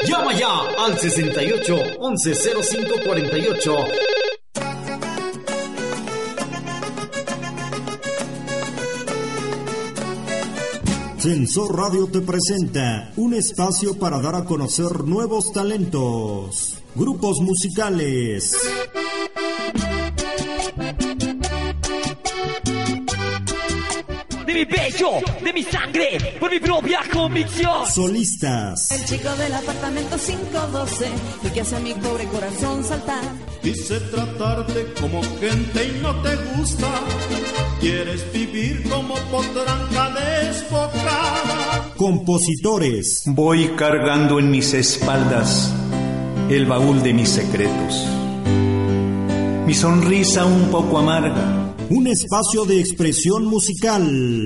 Llama ya al 68 1105 48 Sensor Radio te presenta un espacio para dar a conocer nuevos talentos, grupos musicales. Mi pecho, de mi sangre, por mi propia convicción. Solistas. El chico del apartamento 512, el que hace a mi pobre corazón saltar. Quise tratarte como gente y no te gusta. Quieres vivir como potranca desbocada. Compositores. Voy cargando en mis espaldas el baúl de mis secretos. Mi sonrisa un poco amarga. Un espacio de expresión musical,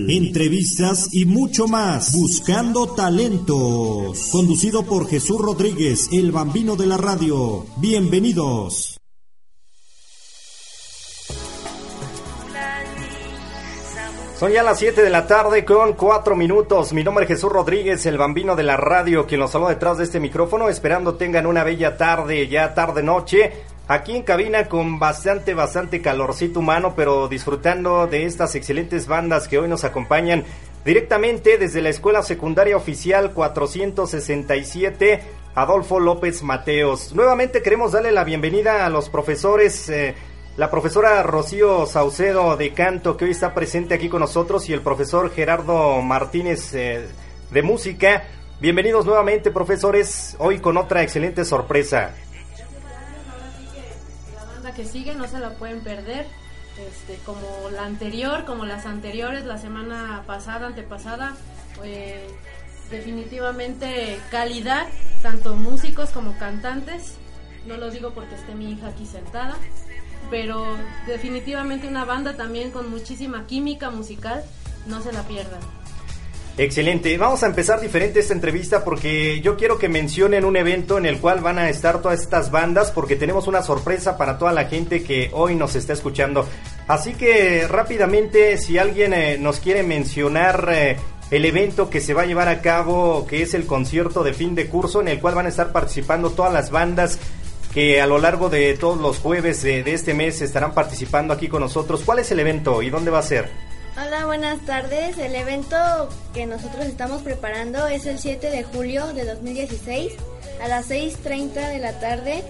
entrevistas y mucho más. Buscando talentos. Conducido por Jesús Rodríguez, el bambino de la radio. Bienvenidos. Son ya las 7 de la tarde con 4 minutos. Mi nombre es Jesús Rodríguez, el bambino de la radio, quien los saluda detrás de este micrófono, esperando tengan una bella tarde, ya tarde noche, aquí en cabina con bastante, bastante calorcito humano, pero disfrutando de estas excelentes bandas que hoy nos acompañan directamente desde la Escuela Secundaria Oficial 467. Adolfo López Mateos. Nuevamente queremos darle la bienvenida a los profesores eh, la profesora Rocío Saucedo de canto que hoy está presente aquí con nosotros y el profesor Gerardo Martínez eh, de música. Bienvenidos nuevamente profesores, hoy con otra excelente sorpresa. Que sigue no se la pueden perder, este, como la anterior, como las anteriores, la semana pasada, antepasada, eh, definitivamente calidad, tanto músicos como cantantes. No lo digo porque esté mi hija aquí sentada, pero definitivamente una banda también con muchísima química musical, no se la pierdan. Excelente, vamos a empezar diferente esta entrevista porque yo quiero que mencionen un evento en el cual van a estar todas estas bandas porque tenemos una sorpresa para toda la gente que hoy nos está escuchando. Así que rápidamente, si alguien eh, nos quiere mencionar eh, el evento que se va a llevar a cabo, que es el concierto de fin de curso en el cual van a estar participando todas las bandas que a lo largo de todos los jueves de, de, este mes estarán participando aquí con nosotros. ¿Cuál es el evento y dónde va a ser? Hola, buenas tardes. El evento que nosotros estamos preparando es el 7 de julio de 2016 a las 6.30 de la tarde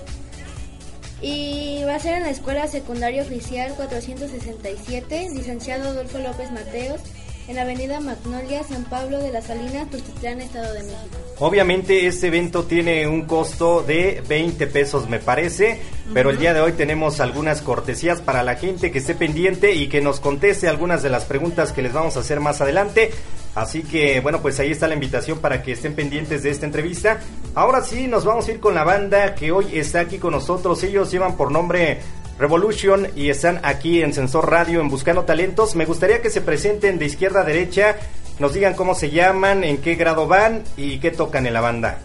y va a ser en la Escuela Secundaria Oficial 467, licenciado Adolfo López Mateos, en la avenida Magnolia, San Pablo de las Salinas, Tuxtitlán, Estado de México. Obviamente este evento tiene un costo de 20 pesos me parece, pero el día de hoy tenemos algunas cortesías para la gente que esté pendiente y que nos conteste algunas de las preguntas que les vamos a hacer más adelante. Así que bueno, pues ahí está la invitación para que estén pendientes de esta entrevista. Ahora sí, nos vamos a ir con la banda que hoy está aquí con nosotros. Ellos llevan por nombre Revolution y están aquí en Sensor Radio en Buscando Talentos. Me gustaría que se presenten de izquierda a derecha, nos digan cómo se llaman, en qué grado van y qué tocan en la banda.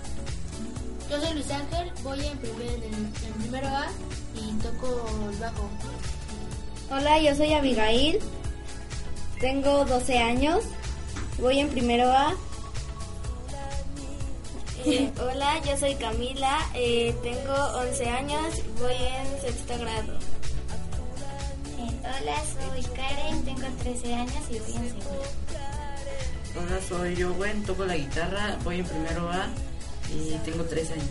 Yo soy Luis Ángel, voy en, primer, en, en primero A y toco el bajo. Hola, yo soy Abigail, tengo 12 años, voy en primero A. Eh, hola, yo soy Camila, eh, tengo 11 años, voy en sexto grado. Eh, hola, soy Karen, tengo 13 años y voy en segundo. Hola, soy yo, Gwen, toco la guitarra, voy en primero A y tengo 13 años.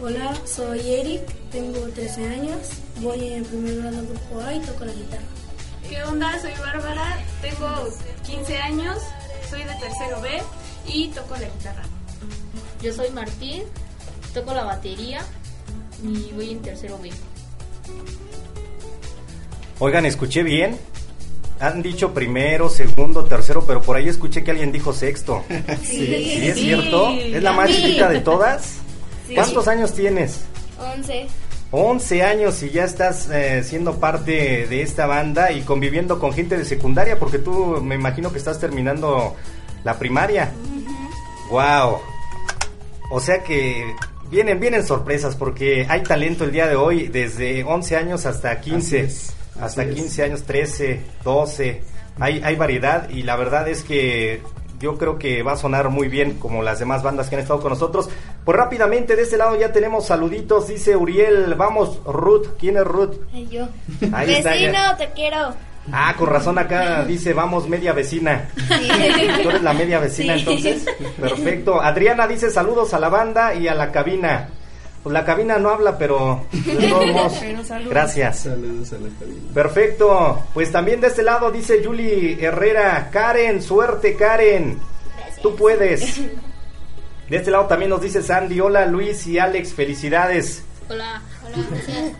Hola, soy Eric, tengo 13 años, voy en primero grado grupo A y toco la guitarra. ¿Qué onda? Soy Bárbara, tengo 15 años, soy de tercero B y toco la guitarra. Yo soy Martín, toco la batería y voy en tercero B. Oigan, escuché bien. Han dicho primero, segundo, tercero, pero por ahí escuché que alguien dijo sexto. Sí, ¿Sí es cierto? ¿Es la más chiquita de todas? Sí. ¿Cuántos años tienes? 11. 11 años y ya estás eh, siendo parte de esta banda y conviviendo con gente de secundaria porque tú me imagino que estás terminando la primaria. Wow. O sea que vienen vienen sorpresas porque hay talento el día de hoy desde 11 años hasta 15, Así es, hasta así es. 15 años, 13, 12. Hay hay variedad y la verdad es que yo creo que va a sonar muy bien como las demás bandas que han estado con nosotros. Pues rápidamente de este lado ya tenemos saluditos, dice Uriel, vamos Ruth, ¿quién es Ruth? Ay, yo. Ahí Vecino, te quiero. Ah, con razón acá dice, vamos media vecina. ¿Tú eres la media vecina Sí. entonces? Perfecto. Adriana dice saludos a la banda y a la cabina. Pues la cabina no habla, pero de todos modos, Pero saludos. gracias. Saludos a la cabina. Perfecto. Pues también de este lado dice Julie Herrera, Karen, suerte Karen. Tú puedes. De este lado también nos dice Sandy, hola Luis y Alex, felicidades. Hola. Hola, gracias.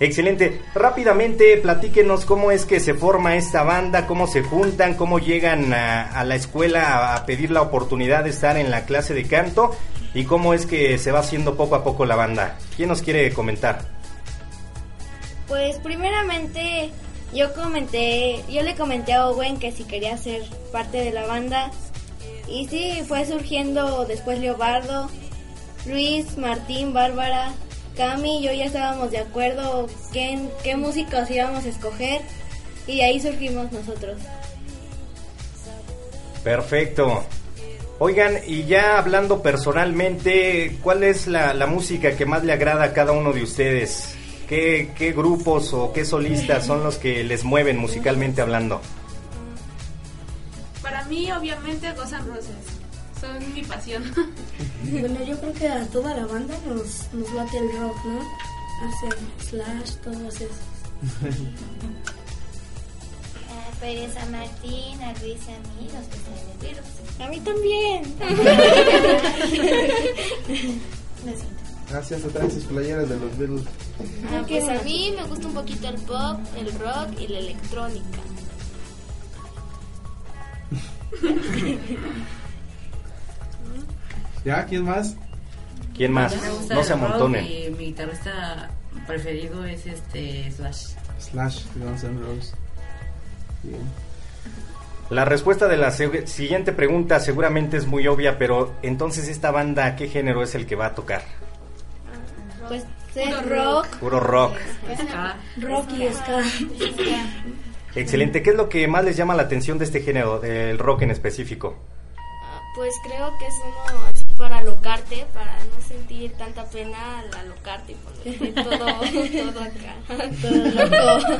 Excelente. Rápidamente, platíquenos cómo es que se forma esta banda, cómo se juntan, cómo llegan a, a la escuela a, pedir la oportunidad de estar en la clase de canto y cómo es que se va haciendo poco a poco la banda. ¿Quién nos quiere comentar? Pues primeramente yo comenté, yo le comenté a Owen que si quería ser parte de la banda y sí, fue surgiendo después Leobardo, Luis, Martín, Bárbara, Cami y yo ya estábamos de acuerdo qué, qué músicos íbamos a escoger y de ahí surgimos nosotros. Perfecto. Oigan, y ya hablando personalmente, ¿cuál es la, la música que más le agrada a cada uno de ustedes? ¿Qué, ¿Qué grupos o qué solistas son los que les mueven musicalmente hablando? Para mí, obviamente, Guns N' Roses. Son mi pasión. Bueno, yo creo que a toda la banda nos, nos late el rock, ¿no? Hace Slash, todos esos. A Pérez a Martín, a Luis y a mí nos gustan los virus. A mí también. Lo siento. Gracias a traen sus playeras de los Beatles. Ah, pues a mí me gusta un poquito el pop, el rock y la electrónica. ¿Ya? ¿Quién más? ¿Quién más? No se amontonen. Mi guitarrista preferido es este Slash. Slash, Guns N' Roses. Bien. La respuesta de la siguiente pregunta seguramente es muy obvia, pero entonces esta banda, ¿qué género es el que va a tocar? Pues es rock. Puro rock. Rock y ska. Excelente. ¿Qué es lo que más les llama la atención de este género, del rock en específico? Pues creo que es uno así para alocarte, para no sentir tanta pena al alocarte y ponerte todo, todo acá, todo loco.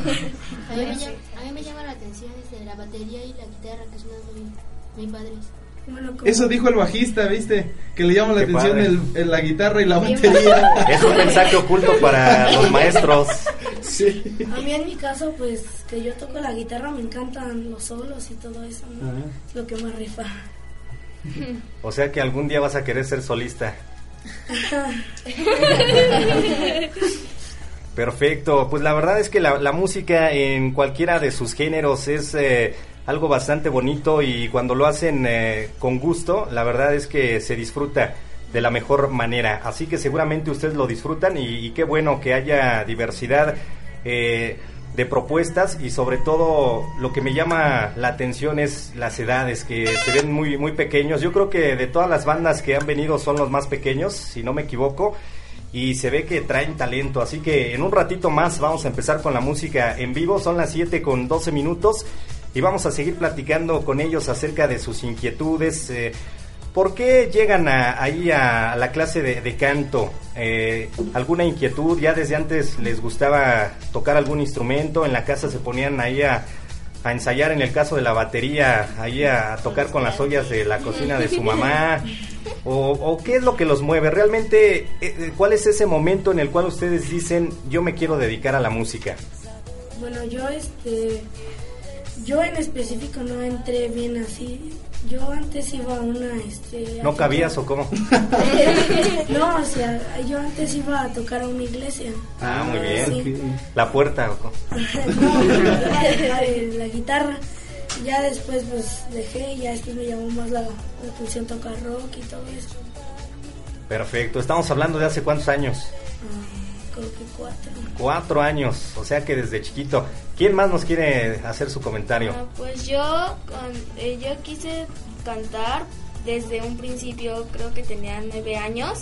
A mí, me llama, a mí me llama la atención este, la batería y la guitarra, que son muy, muy padres. Eso dijo el bajista, ¿viste? Que le llama la Qué atención el, el- la guitarra y la batería. Es un mensaje oculto para los maestros. Sí. A mí en mi caso, pues que yo toco la guitarra, me encantan los solos y todo eso, ¿no? Lo que me rifa. O sea que algún día vas a querer ser solista. Perfecto, pues la verdad es que la, la música en cualquiera de sus géneros es eh, algo bastante bonito y cuando lo hacen eh, con gusto, la verdad es que se disfruta de la mejor manera. Así que seguramente ustedes lo disfrutan y, y qué bueno que haya diversidad eh, de propuestas y sobre todo lo que me llama la atención es las edades que se ven muy muy pequeños. Yo creo que de todas las bandas que han venido son los más pequeños, si no me equivoco y se ve que traen talento. Así que en un ratito más vamos a empezar con la música en vivo. Son las 7 con 12 minutos y vamos a seguir platicando con ellos acerca de sus inquietudes. eh, ¿Por qué llegan a- ahí a, la clase de, canto? Eh, ¿Alguna inquietud? ¿Ya desde antes les gustaba tocar algún instrumento? ¿En la casa se ponían ahí a, a ensayar en el caso de la batería, ahí a, tocar con las ollas de la cocina de su mamá? ¿O, o qué es lo que los mueve? Realmente, eh, eh, ¿cuál es ese momento en el cual ustedes dicen, yo me quiero dedicar a la música? Bueno, yo este yo en específico no entré bien así. Yo antes iba a una este ¿No a cabías o cómo? no, o sea, yo antes iba a tocar a una iglesia. Ah, muy bien. Sí. La puerta. ¿o cómo? No, la, la- la guitarra. Ya después pues dejé y ya después me llamó más la, la atención tocar rock y todo eso. Perfecto, estamos hablando de hace cuántos años. Ah, creo que cuatro. Cuatro años, o sea que desde chiquito. ¿Quién más nos quiere hacer su comentario? Ah, pues yo, con- eh, yo quise cantar desde un principio, creo que tenía nueve años.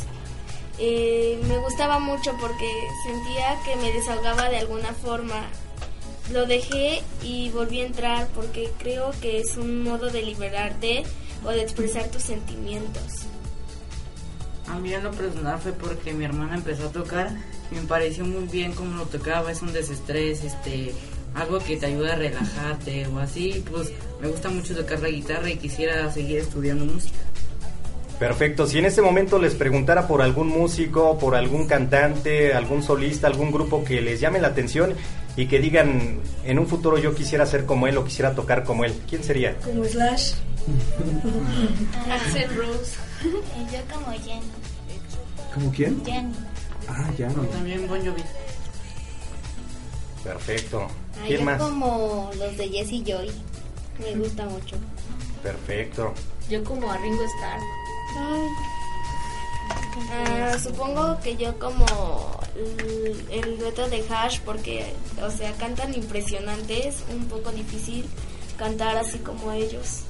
Eh, me gustaba mucho porque sentía que me desahogaba de alguna forma. Lo dejé y volví a entrar porque creo que es un modo de liberarte o de expresar tus sentimientos. A mí en lo personal fue porque mi hermana empezó a tocar y me pareció muy bien cómo lo tocaba, es un desestrés, este, algo que te ayuda a relajarte o así, pues me gusta mucho tocar la guitarra y quisiera seguir estudiando música. Perfecto, si en este momento les preguntara por algún músico, por algún cantante, algún solista, algún grupo que les llame la atención y que digan en un futuro yo quisiera ser como él o quisiera tocar como él, ¿quién sería? Como Slash. Axel Rose. Yo como Jenny. ¿Como quién? Jenny. Ah, ya no. También Bon Jovi. Perfecto. Ah, ¿Quién yo más? como los de Jesse Joy. Me gusta mucho. Perfecto. Yo como a Ringo Starr. Ah, supongo que yo como el, el dueto de Hash porque, o sea, cantan impresionantes, un poco difícil cantar así como ellos.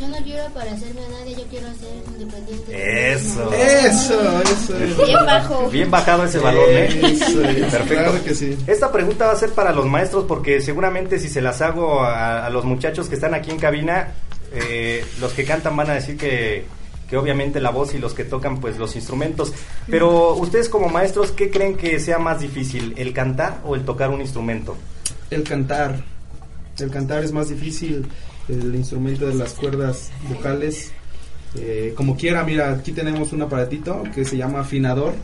Yo no quiero parecerme a nadie, yo quiero ser independiente. Eso. Eso, eso. Bien bajo. Bien bajado ese balón, ¿eh? Eso es, Perfecto. claro que sí. Esta pregunta va a ser para los maestros porque seguramente si se las hago a, a los muchachos que están aquí en cabina, eh, los que cantan van a decir que, que obviamente la voz y los que tocan pues los instrumentos. Pero ustedes como maestros, ¿qué creen que sea más difícil, el cantar o el tocar un instrumento? El cantar. El cantar es más difícil. El instrumento de las cuerdas vocales. eh, como quiera, mira, aquí tenemos un aparatito que se llama afinador.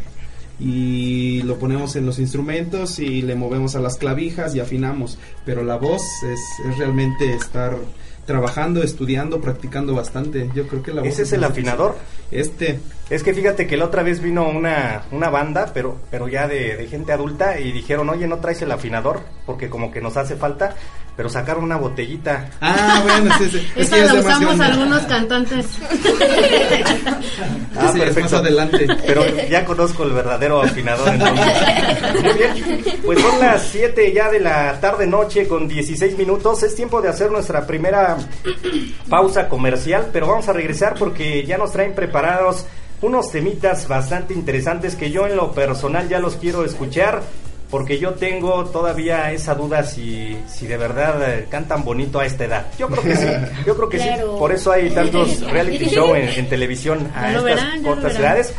Y lo ponemos en los instrumentos y le movemos a las clavijas y afinamos. Pero la voz es, es realmente estar trabajando, estudiando, practicando bastante. Yo creo que la voz ¿Ese es el afinador? Este. Es que fíjate que la otra vez vino una, una banda, pero, pero ya de, de gente adulta, y dijeron, oye, ¿no traes el afinador? Porque como que nos hace falta, pero sacaron una botellita. Ah, bueno, sí, sí. Es Esa que ya es la usamos algunos cantantes. Ah, Sí, es más adelante. Pero ya conozco el verdadero afinador entonces. Muy bien. Pues son las 7 ya de la tarde noche con 16 minutos. Es tiempo de hacer nuestra primera pausa comercial, pero vamos a regresar porque ya nos traen preparados unos temitas bastante interesantes que yo en lo personal ya los quiero escuchar. Porque yo tengo todavía esa duda si, si de verdad eh, cantan bonito a esta edad. Yo creo que sí, yo creo que sí. Por eso hay tantos reality show en, en televisión a estas verán, cortas edades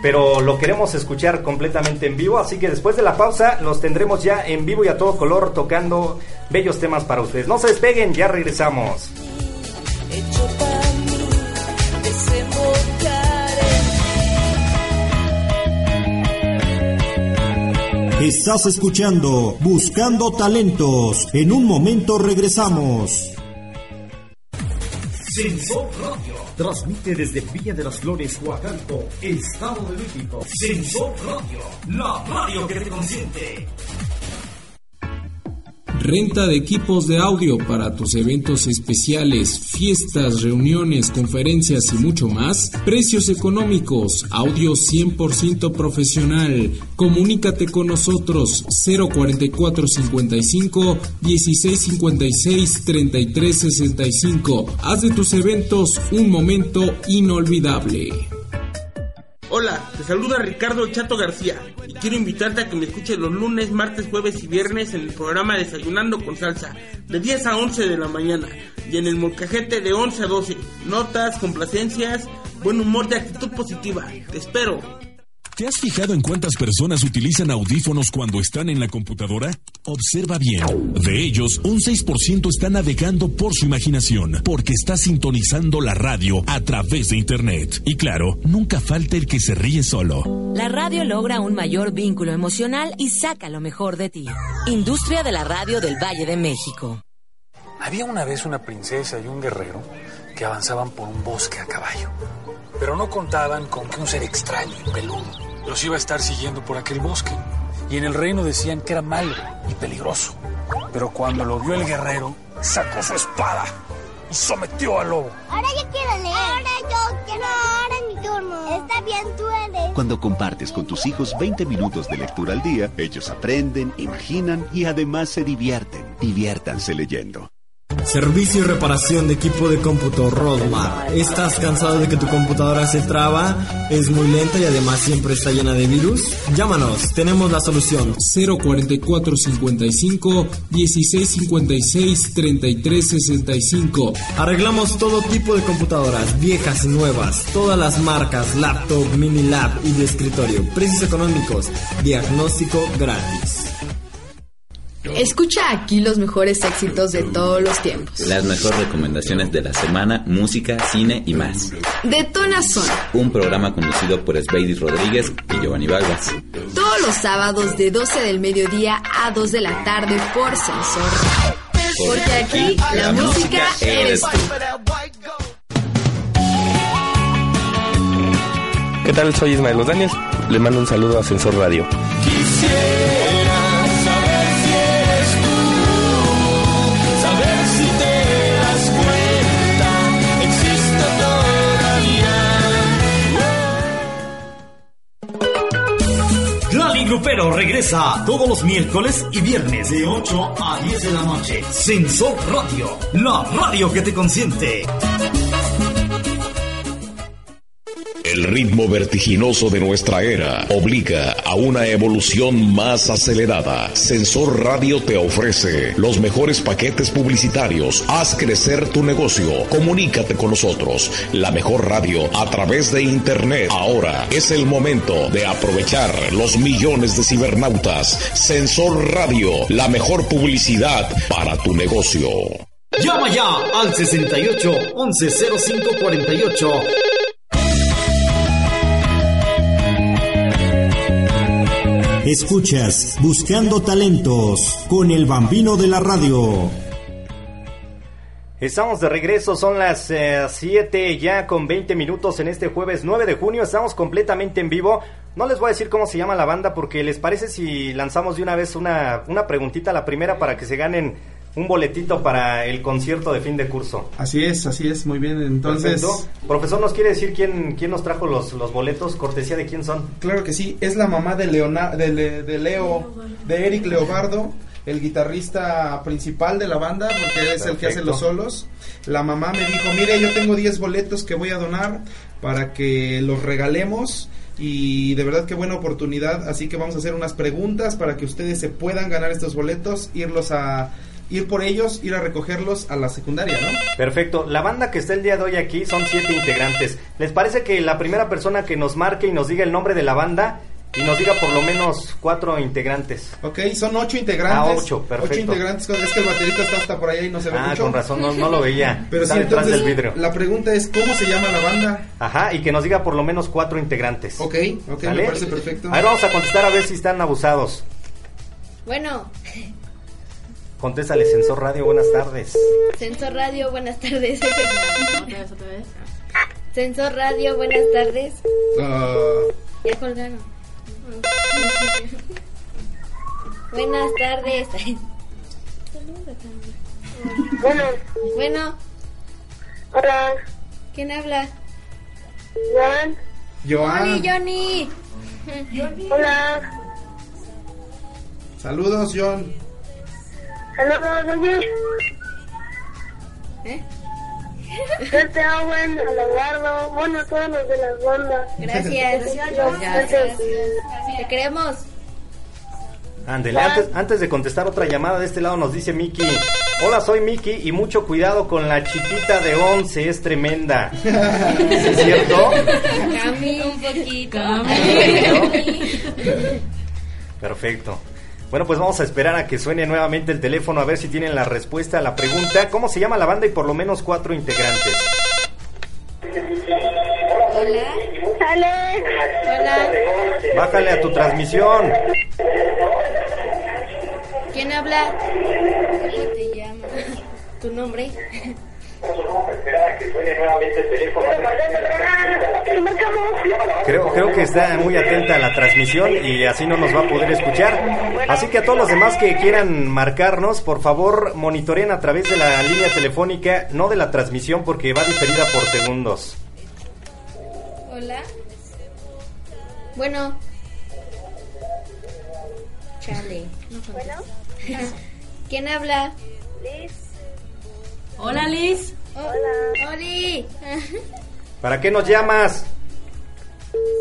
pero lo queremos escuchar completamente en vivo, así que después de la pausa los tendremos ya en vivo y a todo color tocando bellos temas para ustedes. No se despeguen, ya regresamos. Estás escuchando Buscando Talentos. En un momento regresamos. Sensor Radio transmite desde Villa de las Flores, Huacalco, Estado de México. Sensor Radio, la radio que te consiente. Renta de equipos de audio para tus eventos especiales, fiestas, reuniones, conferencias y mucho más. Precios económicos, audio 100% profesional. Comunícate con nosotros 04455 1656 3365. Haz de tus eventos un momento inolvidable. Hola, te saluda Ricardo Chato García quiero invitarte a que me escuches los lunes, martes, jueves y viernes en el programa Desayunando con Salsa de 10 a 11 de la mañana y en el molcajete de 11 a 12. Notas, complacencias, buen humor y actitud positiva. Te espero. ¿Te has fijado en cuántas personas utilizan audífonos cuando están en la computadora? Observa bien. De ellos, un 6% está navegando por su imaginación, porque está sintonizando la radio a través de Internet. Y claro, nunca falta el que se ríe solo. La radio logra un mayor vínculo emocional y saca lo mejor de ti. Industria de la radio del Valle de México. Había una vez una princesa y un guerrero que avanzaban por un bosque a caballo, pero no contaban con que un ser extraño y peludo los iba a estar siguiendo por aquel bosque. Y en el reino decían que era malo y peligroso. Pero cuando lo vio el guerrero, sacó su espada y sometió al lobo. Ahora yo quiero leer. Ahora yo quiero. ahora es mi turno. Está bien duele. Cuando compartes con tus hijos 20 minutos de lectura al día, ellos aprenden, imaginan y además se divierten. Diviértanse leyendo. Servicio y reparación de equipo de cómputo Rodmar. ¿Estás cansado de que tu computadora se traba, es muy lenta y además siempre está llena de virus? Llámanos, tenemos la solución. 04455 1656 3365. Arreglamos todo tipo de computadoras, viejas y nuevas, todas las marcas, laptop, mini lab y de escritorio. Precios económicos, diagnóstico gratis. Escucha aquí los mejores éxitos de todos los tiempos. Las mejores recomendaciones de la semana, música, cine y más. Detona Son. Un programa conducido por Sveidis Rodríguez y Giovanni Balbas. Todos los sábados de 12 del mediodía a 2 de la tarde por Sensor. Porque aquí la, música eres tú. ¿Qué tal? Soy Ismael Los Daniels. Le mando un saludo a Sensor Radio. Grupero regresa todos los miércoles y viernes de 8 a 10 de la noche. Sensor Radio, la radio que te consiente. El ritmo vertiginoso de nuestra era obliga a una evolución más acelerada. Sensor Radio te ofrece los mejores paquetes publicitarios. Haz crecer tu negocio. Comunícate con nosotros. La mejor radio a través de Internet. Ahora es el momento de aprovechar los millones de cibernautas. Sensor Radio, la mejor publicidad para tu negocio. Llama ya al 68 11 05 48. Escuchas Buscando Talentos con el bambino de la radio. Estamos de regreso, son las 7 eh, ya con 20 minutos en este jueves 9 de junio, estamos completamente en vivo. No les voy a decir cómo se llama la banda porque les parece si lanzamos de una vez una, una preguntita, la primera para que se ganen un boletito para el concierto de fin de curso. Así es, así es, muy bien. Entonces, Perfecto. profesor, ¿nos quiere decir quién, quién nos trajo los, los boletos? ¿Cortesía de quién son? Claro que sí, es la mamá de, Leona, de, Le- de Leo, de Eric Leobardo, el guitarrista principal de la banda, porque es el que hace los solos. La mamá me dijo, mire, yo tengo 10 boletos que voy a donar para que los regalemos. Y de verdad qué buena oportunidad, así que vamos a hacer unas preguntas para que ustedes se puedan ganar estos boletos, irlos a ir por ellos, ir a recogerlos a la secundaria, ¿no? Perfecto. La banda que está el día de hoy aquí son siete integrantes. ¿Les parece que la primera persona que nos marque y nos diga el nombre de la banda y nos diga por lo menos cuatro integrantes? Ok, son ocho integrantes. Ah, ocho, perfecto. Ocho integrantes, es que el baterista está hasta por allá y no se ve Ah, mucho. con razón, no, no lo veía. Pero está sí, detrás entonces, del vidrio. la pregunta es, ¿cómo se llama la banda? Ajá, y que nos diga por lo menos cuatro integrantes. Ok, ok, ¿Sale? me parece perfecto. A ver, vamos a contestar a ver si están abusados. Bueno, Contéstale, Sensor Radio, buenas tardes. Sensor Radio, buenas tardes. Otra vez, otra vez. Sensor Radio, buenas tardes. Ah, Ya colgaron. buenas tardes. Bueno. Bueno. Hola. ¿Quién habla? Juan. Joan. Johnny, Johnny. Hola. Saludos, John. Saludos, oye. ¿Eh? Yo te hago en Leobardo, bueno, a todos los de las bandas. Gracias. Gracias. Te queremos. Ándele, antes, antes de contestar otra llamada de este lado nos dice Miki. Hola, soy Miki y mucho cuidado con la chiquita de 11, es tremenda. ¿Sí ¿Es cierto? Cami, un poquito. Perfecto. Bueno, pues vamos a esperar a que suene nuevamente el teléfono a ver si tienen la respuesta a la pregunta. ¿Cómo se llama la banda y por lo menos cuatro integrantes? Hola. Alex. Hola. Bájale a tu transmisión. ¿Quién habla? ¿Cómo te llamas? ¿Tu nombre? Creo, creo que está muy atenta a la transmisión y así no nos va a poder escuchar. Así que a todos los demás que quieran marcarnos, por favor, monitoreen a través de la línea telefónica, no de la transmisión porque va diferida por segundos. Hola. Bueno. Chale. No Bueno. ¿Quién habla? Liz. Hola, Liz. Hola. Oli. ¿Para qué nos llamas?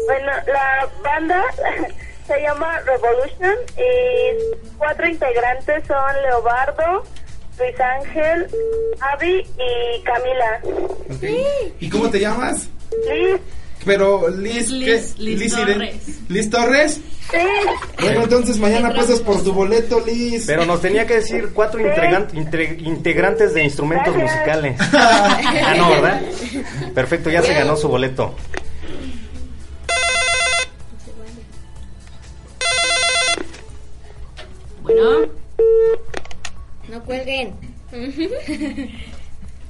Bueno, la banda se llama Revolution y cuatro integrantes son Leobardo, Luis Ángel, Avi y Camila. ¿Y cómo te llamas? Liz. Pero Liz, Liz- ¿qué? Liz Irene- Torres. Liz Torres. Sí. Bueno, entonces mañana pasas por tu boleto, Liz. Pero nos tenía que decir cuatro integrantes de instrumentos Gracias. musicales. ah, no, ¿verdad? Perfecto, ya se ganó su boleto. Bueno. No cuelguen.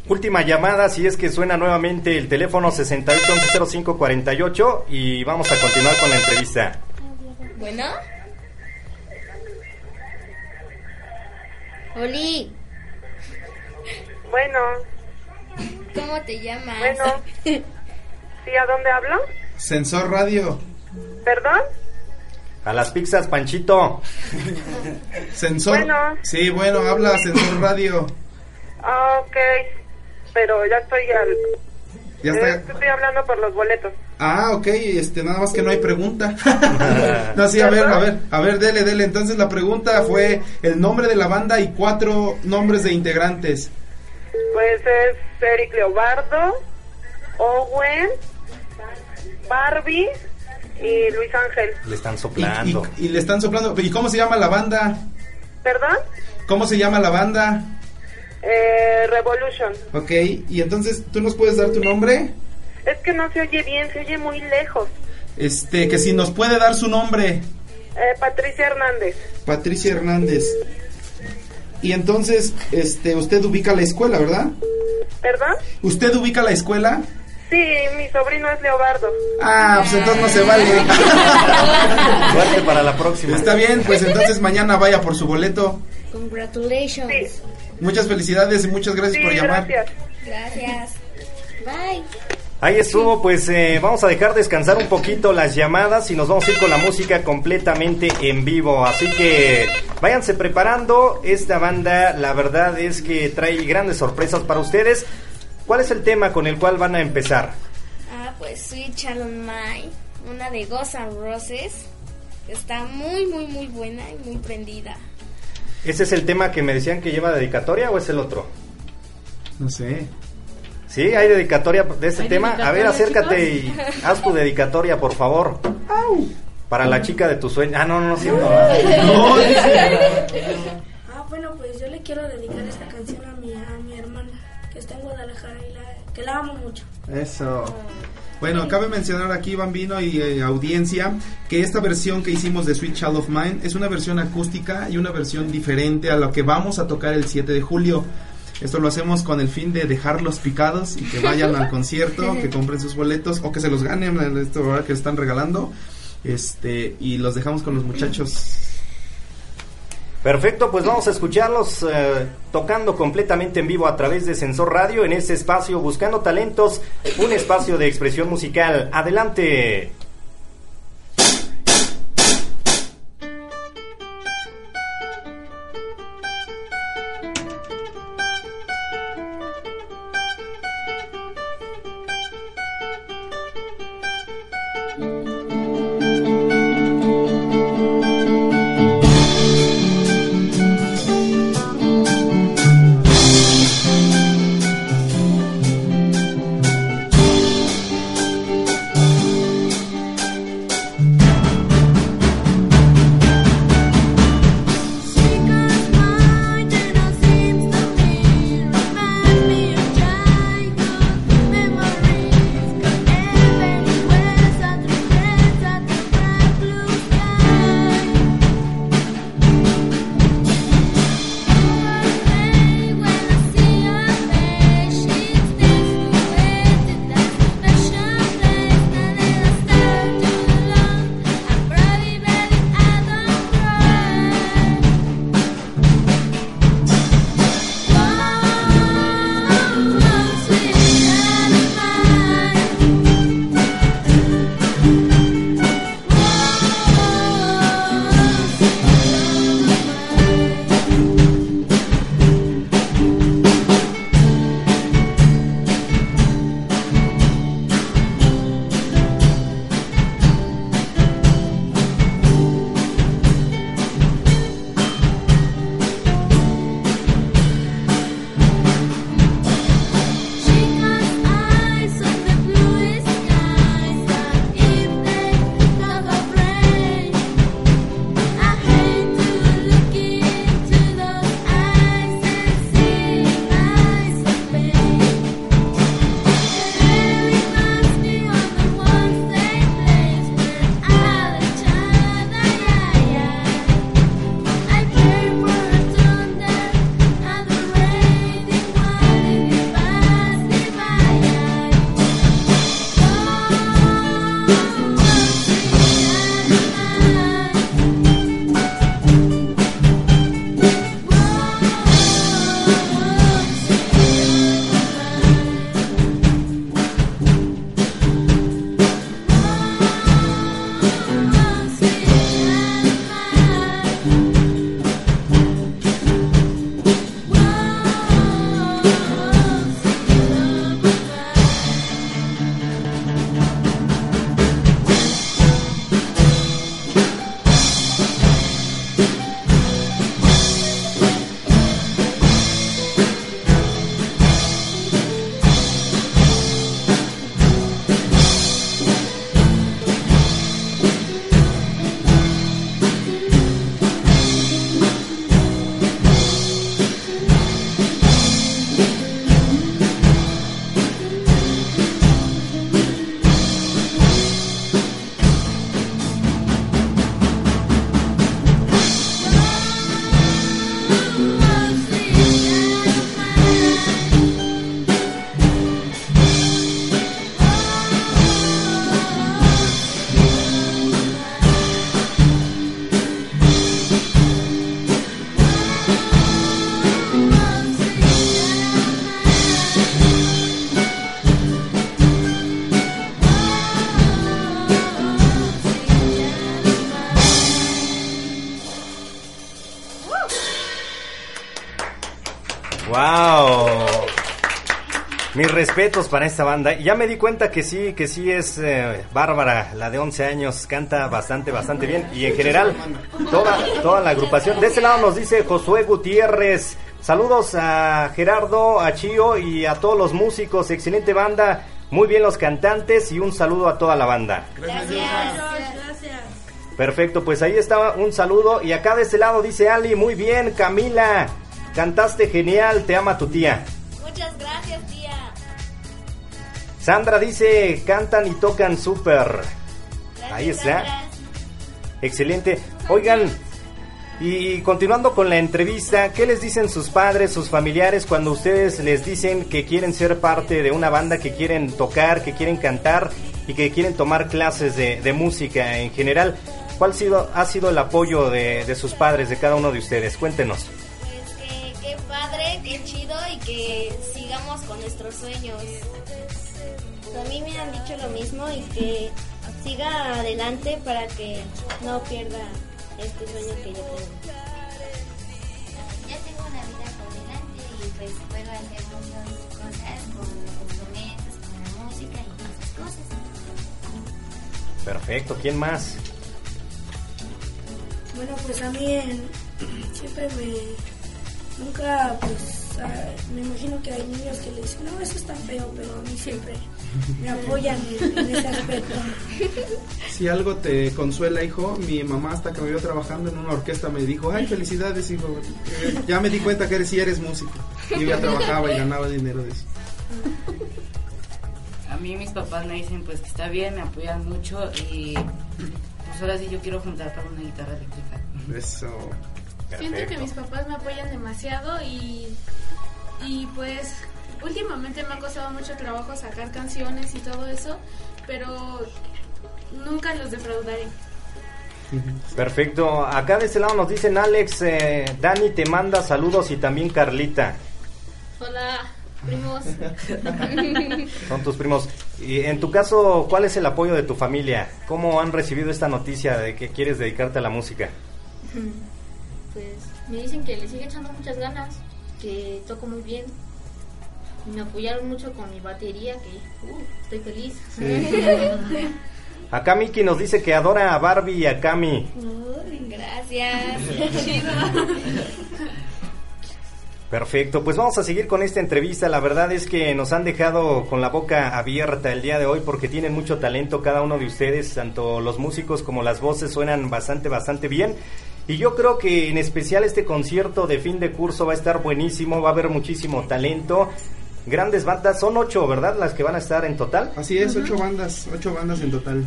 Última llamada, si es que suena nuevamente el teléfono 68110548 y vamos a continuar con la entrevista. Bueno. Oli, Bueno, ¿cómo te llamas? bueno. ¿Sí a dónde hablo? Sensor Radio. ¿Perdón? A las pizzas, Panchito. Sensor. Bueno. Sí, bueno, habla Sensor Radio. Ah, ok. Pero ya estoy al... Ya Eh, está. Estoy hablando por los boletos. Ah, ok, este, nada más que no hay pregunta. no, sí, a ver, a ver, a ver, dele, dele. Entonces la pregunta fue el nombre de la banda y cuatro nombres de integrantes. Pues es Eric Leobardo, Owen, Barbie y Luis Ángel. Le están Y, soplando. y- y le están soplando. ¿Y cómo se llama la banda? ¿Perdón? ¿Cómo se llama la banda? Eh, Revolution. Ok, y entonces, ¿tú nos puedes dar tu nombre? Es que no se oye bien, se oye muy lejos. Este, que si nos puede dar su nombre, Eh, Patricia Hernández. Patricia Hernández. Y entonces, este, usted ubica la escuela, ¿verdad? ¿Perdón? ¿Usted ubica la escuela? Sí, mi sobrino es Leobardo. Ah, pues entonces no se vale. Suerte para la próxima. Está bien, pues entonces mañana vaya por su boleto. Congratulations. Muchas felicidades y muchas gracias por llamar. Gracias. Bye. Ahí estuvo, pues eh, vamos a dejar descansar un poquito las llamadas y nos vamos a ir con la música completamente en vivo. Así que váyanse preparando. Esta banda, la verdad es que trae grandes sorpresas para ustedes. ¿Cuál es el tema con el cual van a empezar? Ah, pues Sweet Child Mine, una de N' Roses. Está muy, muy, muy buena y muy prendida. ¿Ese es el tema que me decían que lleva dedicatoria o es el otro? No sé. Sí, hay dedicatoria de este ¿Hay tema. A ver, acércate y haz tu dedicatoria, por favor. Para la chica de tu sueño. Ah, no, no, sí, no. Ah, bueno, pues yo le quiero dedicar esta canción a mi, a mi hermana, que está en Guadalajara y la, que la amo mucho. Eso. Bueno, cabe mencionar aquí, Bambino y eh, audiencia, que esta versión que hicimos de Sweet Child of Mine es una versión acústica y una versión diferente a lo que vamos a tocar el 7 de julio. Esto lo hacemos con el fin de dejarlos picados y que vayan al concierto, que compren sus boletos o que se los ganen en esto ahora que están regalando. Este, y los dejamos con los muchachos. Perfecto, pues vamos a escucharlos eh, tocando completamente en vivo a través de Sensor Radio en este espacio Buscando Talentos, un espacio de expresión musical. Adelante. Mis respetos para esta banda. Ya me di cuenta que sí, que sí es eh, Bárbara, la de 11 años, canta bastante, bastante bien. Y en general, toda, toda la agrupación. De este lado nos dice Josué Gutiérrez. Saludos a Gerardo, a Chío y a todos los músicos. Excelente banda. Muy bien los cantantes y un saludo a toda la banda. Gracias. Perfecto, pues ahí está un saludo. Y acá de este lado dice Ali, muy bien, Camila. Cantaste genial, te ama tu tía. Sandra dice, cantan y tocan súper. Ahí está. Excelente. Oigan, y continuando con la entrevista, ¿qué les dicen sus padres, sus familiares cuando ustedes les dicen que quieren ser parte de una banda, que quieren tocar, que quieren cantar y que quieren tomar clases de, de música en general? ¿Cuál sido, ha sido el apoyo de, de sus padres, de cada uno de ustedes? Cuéntenos. Pues que, qué padre, qué chido y que sigamos con nuestros sueños. A mí me han dicho lo mismo y que siga adelante para que no pierda este sueño que yo tengo. Ya tengo una vida por delante y pues puedo hacer muchas cosas con los instrumentos, con la música y esas cosas. Perfecto, ¿quién más? Bueno, pues a mí en- siempre me... Nunca, pues, me imagino que hay niños que le dicen, no, eso está feo, pero a mí siempre me apoyan en, en ese aspecto. Si algo te consuela, hijo, mi mamá hasta que me vio trabajando en una orquesta me dijo, ay, felicidades, hijo. Eh, Ya me di cuenta que eres, sí eres músico. Y yo ya trabajaba y ganaba dinero de eso. A mí mis papás me dicen pues que está bien, me apoyan mucho y pues ahora sí yo quiero juntar para una guitarra eléctrica. Eso. Siento que mis papás me apoyan demasiado y, y pues últimamente me ha costado mucho trabajo sacar canciones y todo eso, pero nunca los defraudaré. Perfecto. Acá de este lado nos dicen Alex, eh, Dani te manda saludos y también Carlita. Hola, primos. Son tus primos. Y en tu caso, ¿cuál es el apoyo de tu familia? ¿Cómo han recibido esta noticia de que quieres dedicarte a la música? Pues me dicen que le sigue echando muchas ganas, que toco muy bien. Y me apoyaron mucho con mi batería, que uh, estoy feliz. Acá Miki nos dice que adora a Barbie y a Cami. Gracias. Perfecto, pues vamos a seguir con esta entrevista. La verdad es que nos han dejado con la boca abierta el día de hoy porque tienen mucho talento cada uno de ustedes, tanto los músicos como las voces suenan bastante, bastante bien. Y yo creo que en especial este concierto de fin de curso va a estar buenísimo, va a haber muchísimo talento. Grandes bandas, son ocho, ¿verdad? Las que van a estar en total. Así es, ocho bandas, ocho bandas en total.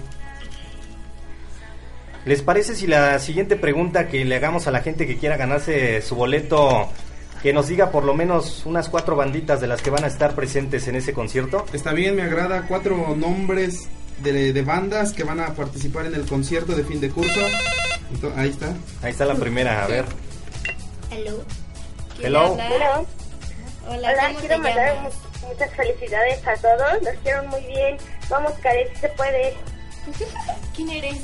¿Les parece si la siguiente pregunta que le hagamos a la gente que quiera ganarse su boleto, que nos diga por lo menos unas cuatro banditas de las que van a estar presentes en ese concierto? Está bien, me agrada cuatro nombres de, de bandas que van a participar en el concierto de fin de curso. Ahí está. Ahí está la primera, a ver. Hello. Hello. Hola. Hola, ¿cómo quiero te mandar llamas? muchas felicidades a todos. Los quiero muy bien. Vamos, Karen, si se puede. ¿Quién eres?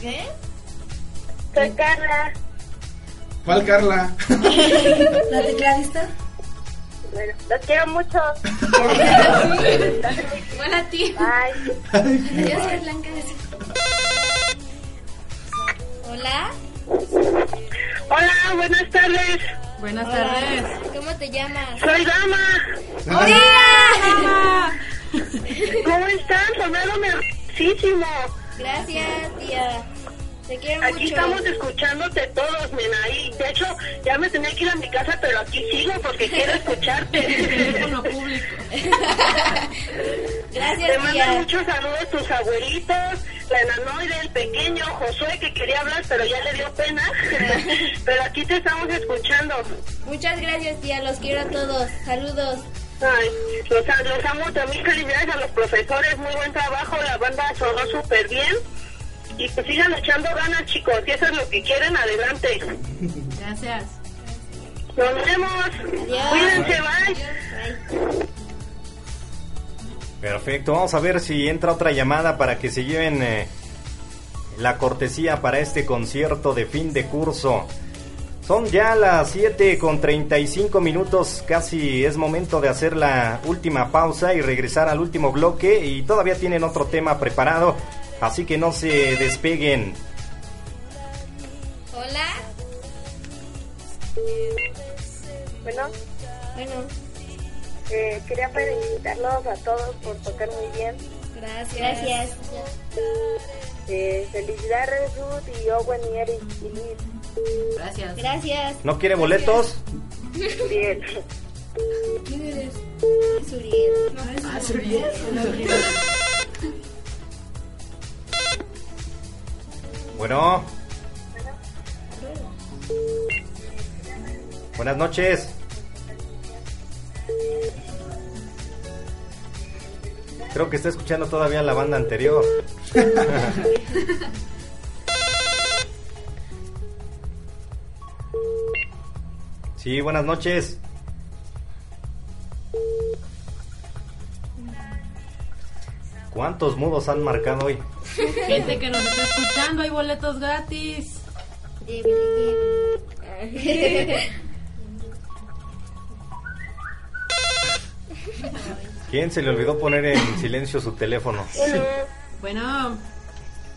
¿Qué? Soy Carla. ¿Cuál Carla? ¿La tecladista? Bueno, los quiero mucho. Igual a ti. Bye. Adiós, soy Blanca. Hola. Hola, buenas tardes. Buenas Hola. tardes. ¿Cómo te llamas? Soy Dama. ¡Hola! ¿Cómo están? Sonaron hermosísimo. Gracias, tía. Te quiero Aquí mucho. estamos escuchándote todos, nena. Y de hecho, ya me tenía que ir a mi casa, pero aquí sigo porque quiero escucharte. Teléfono público. Gracias, Te mandan tía. muchos saludos tus abuelitos, la enanoide, el pequeño Josué que quería hablar, pero ya le dio pena. pero aquí te estamos escuchando. Muchas gracias, tía. Los quiero a todos. Saludos. Ay, los, los amo también. Felicidades a los profesores. Muy buen trabajo. La banda sonó súper bien. Y pues sigan echando ganas, chicos. Si eso es lo que quieren, adelante. Gracias. Nos vemos. Cuídense, bye. Perfecto, vamos a ver si entra otra llamada para que se lleven eh, la cortesía para este concierto de fin de curso. Son ya las 7 con 35 minutos, casi es momento de hacer la última pausa y regresar al último bloque y todavía tienen otro tema preparado, así que no se despeguen. Hola. Bueno, Bueno, eh, quería felicitarlos a todos por tocar muy bien. gracias. Gracias. Eh, felicidades Ruth y Owen y Eric y Liz. Gracias. Gracias. ¿No quiere boletos? Bien. ¿Quién eres? Es Uriel. Ah, es Uriel. Bueno. Buenas noches. Creo que está escuchando todavía la banda anterior. Sí, buenas noches. ¿Cuántos mudos han marcado hoy? Gente que nos está escuchando, hay boletos gratis. ¿Quién se le olvidó poner en silencio su teléfono? Bueno,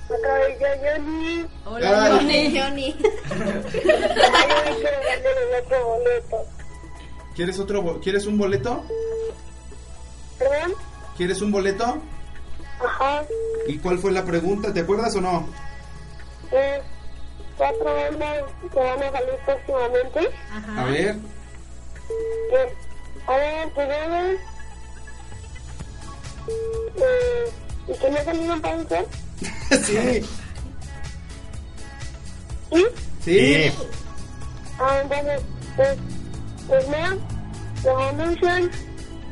Otra vez yo, Johnny. hola. Johnny. Johnny. Otro boleto. ¿Quieres otro bo- ¿Quieres un boleto? ¿Perdón? ¿Quieres un boleto? Ajá. ¿Y cuál fue la pregunta? ¿Te acuerdas o no? Eh, cuatro bandas que van a salir próximamente. A ver. Eh, a ver, primero. Eh, ¿Y que no salieron para usted? sí. ¿Sí? Sí. Ah, entonces, pues, pues nada, Revolution,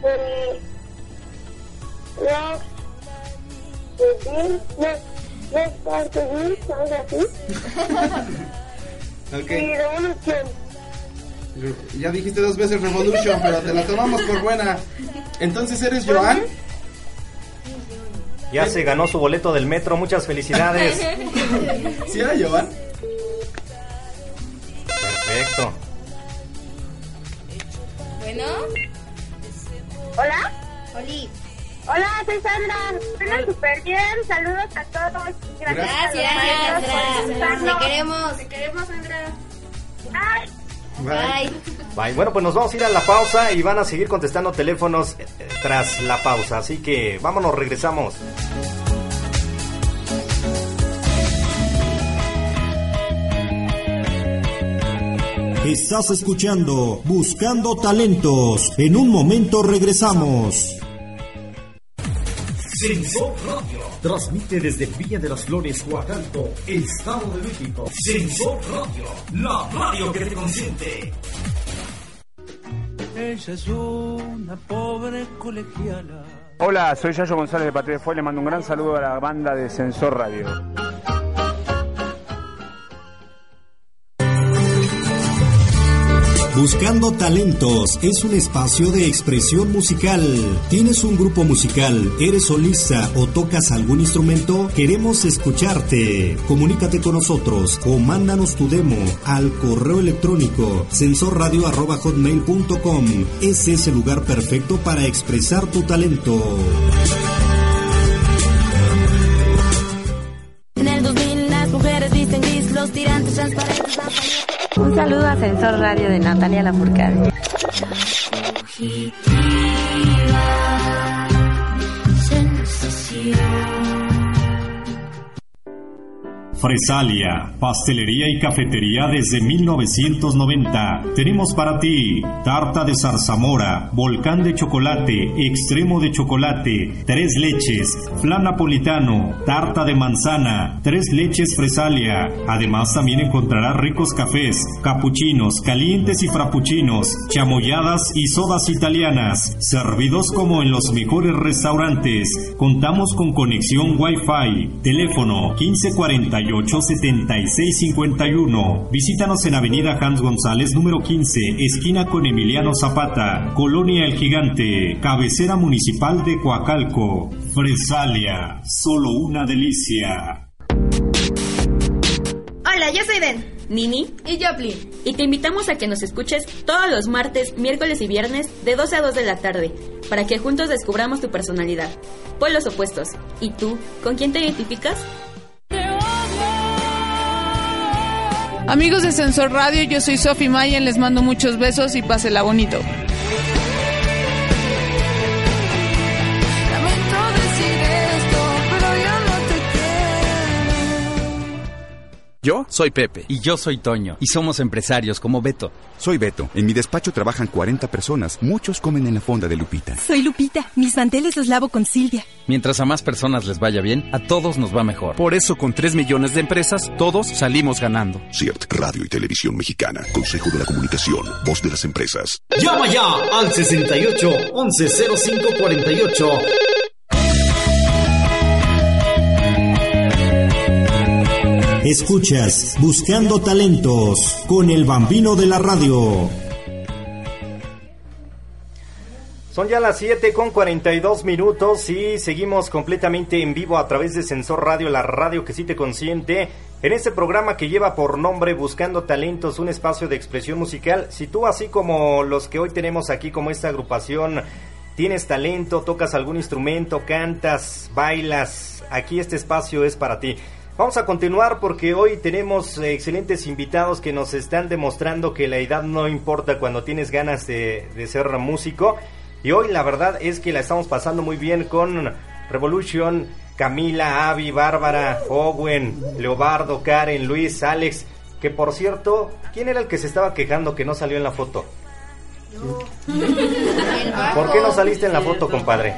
el Rock, el Bill, no, no, Parque Bill, algo así, Ok. y Revolution. Ya dijiste dos veces Revolution, pero te la tomamos por buena. Entonces eres Joan. Ya se ganó su boleto del metro, muchas felicidades. ¿Sí era Joan? Perfecto. Bueno. Hola. Oli. Hola, soy Sandra. Suena súper bien. Saludos a todos. Gracias, Gracias, a los maestros por Sandra. Te queremos. Te queremos, Sandra. Ay. Bye. Bye. Bueno, pues nos vamos a ir a la pausa y van a seguir contestando teléfonos eh, tras la pausa. Así que vámonos, regresamos. Estás escuchando Buscando Talentos. En un momento regresamos. Sensor Radio transmite desde Villa de las Flores, Huacalco, Estado de México. Sensor Radio, la radio que te consiente. Ella es una pobre colegiala. Hola, soy Yayo González de Patria de Fuego. Le mando un gran saludo a la banda de Sensor Radio. Buscando Talentos es un espacio de expresión musical. ¿Tienes un grupo musical, eres solista o tocas algún instrumento? Queremos escucharte. Comunícate con nosotros o mándanos tu demo al correo electrónico sensorradio.hotmail.com. Ese es el lugar perfecto para expresar tu talento. Un saludo a Sensor Radio de Natalia Lafourcade. Fresalia, pastelería y cafetería desde 1990. Tenemos para ti tarta de zarzamora, volcán de chocolate, extremo de chocolate, tres leches, flan napolitano, tarta de manzana, tres leches Fresalia. Además también encontrarás ricos cafés, capuchinos, calientes y frappuccinos, chamoyadas y sodas italianas, servidos como en los mejores restaurantes. Contamos con conexión Wi-Fi, teléfono 1548 7651. Visítanos en Avenida Hans González, número 15, esquina con Emiliano Zapata, Colonia El Gigante, cabecera municipal de Coacalco. Fresalia, solo una delicia. Hola, yo soy Den. Nini y Joplin. Y te invitamos a que nos escuches todos los martes, miércoles y viernes de 12 a 2 de la tarde para que juntos descubramos tu personalidad. Pueblos opuestos. ¿Y tú? ¿Con quién te identificas? Amigos de Sensor Radio, yo soy Sofi Mayen, les mando muchos besos y pásela bonito. Yo soy Pepe. Y yo soy Toño. Y somos empresarios como Beto. Soy Beto. En mi despacho trabajan 40 personas. Muchos comen en la fonda de Lupita. Soy Lupita. Mis manteles los lavo con Silvia. Mientras a más personas les vaya bien, a todos nos va mejor. Por eso, con 3 millones de empresas, todos salimos ganando. CIRT, Radio y Televisión Mexicana. Consejo de la Comunicación. Voz de las empresas. Llama ya al 68 1105 48. Escuchas Buscando Talentos con el bambino de la radio. Son ya las 7 con 42 minutos y seguimos completamente en vivo a través de Sensor Radio, la radio que sí te consiente. En este programa que lleva por nombre Buscando Talentos, un espacio de expresión musical. Si tú, así como los que hoy tenemos aquí, como esta agrupación, tienes talento, tocas algún instrumento, cantas, bailas, aquí este espacio es para ti. Vamos a continuar porque hoy tenemos excelentes invitados que nos están demostrando que la edad no importa cuando tienes ganas de, de, ser músico. Y hoy la verdad es que la estamos pasando muy bien con Revolution, Camila, Avi, Bárbara, Owen, Leobardo, Karen, Luis, Alex. Que por cierto, ¿quién era el que se estaba quejando que no salió en la foto? ¿Por qué no saliste en la foto, compadre?